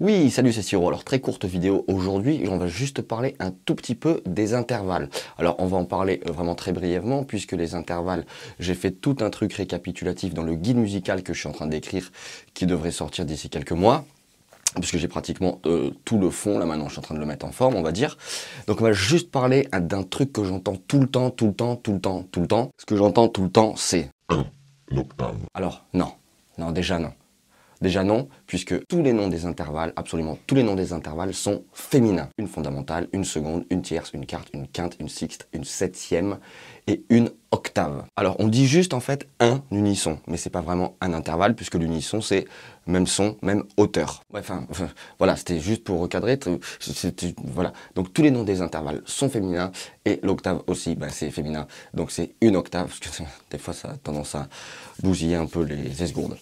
Oui, salut, c'est Siro. Alors, très courte vidéo aujourd'hui, on va juste parler un tout petit peu des intervalles. Alors, on va en parler euh, vraiment très brièvement, puisque les intervalles, j'ai fait tout un truc récapitulatif dans le guide musical que je suis en train d'écrire, qui devrait sortir d'ici quelques mois puisque j'ai pratiquement euh, tout le fond, là maintenant je suis en train de le mettre en forme, on va dire. Donc on va juste parler d'un truc que j'entends tout le temps, tout le temps, tout le temps, tout le temps. Ce que j'entends tout le temps, c'est... Un octave. Alors, non. Non, déjà non. Déjà non, puisque tous les noms des intervalles, absolument tous les noms des intervalles sont féminins. Une fondamentale, une seconde, une tierce, une quarte, une quinte, une sixte, une septième et une octave. Alors on dit juste en fait un unisson, mais c'est pas vraiment un intervalle puisque l'unisson c'est même son, même hauteur. Voilà, c'était juste pour recadrer. Voilà, donc tous les noms des intervalles sont féminins et l'octave aussi, ben, c'est féminin. Donc c'est une octave parce que des fois ça a tendance à bousiller un peu les esgourdes.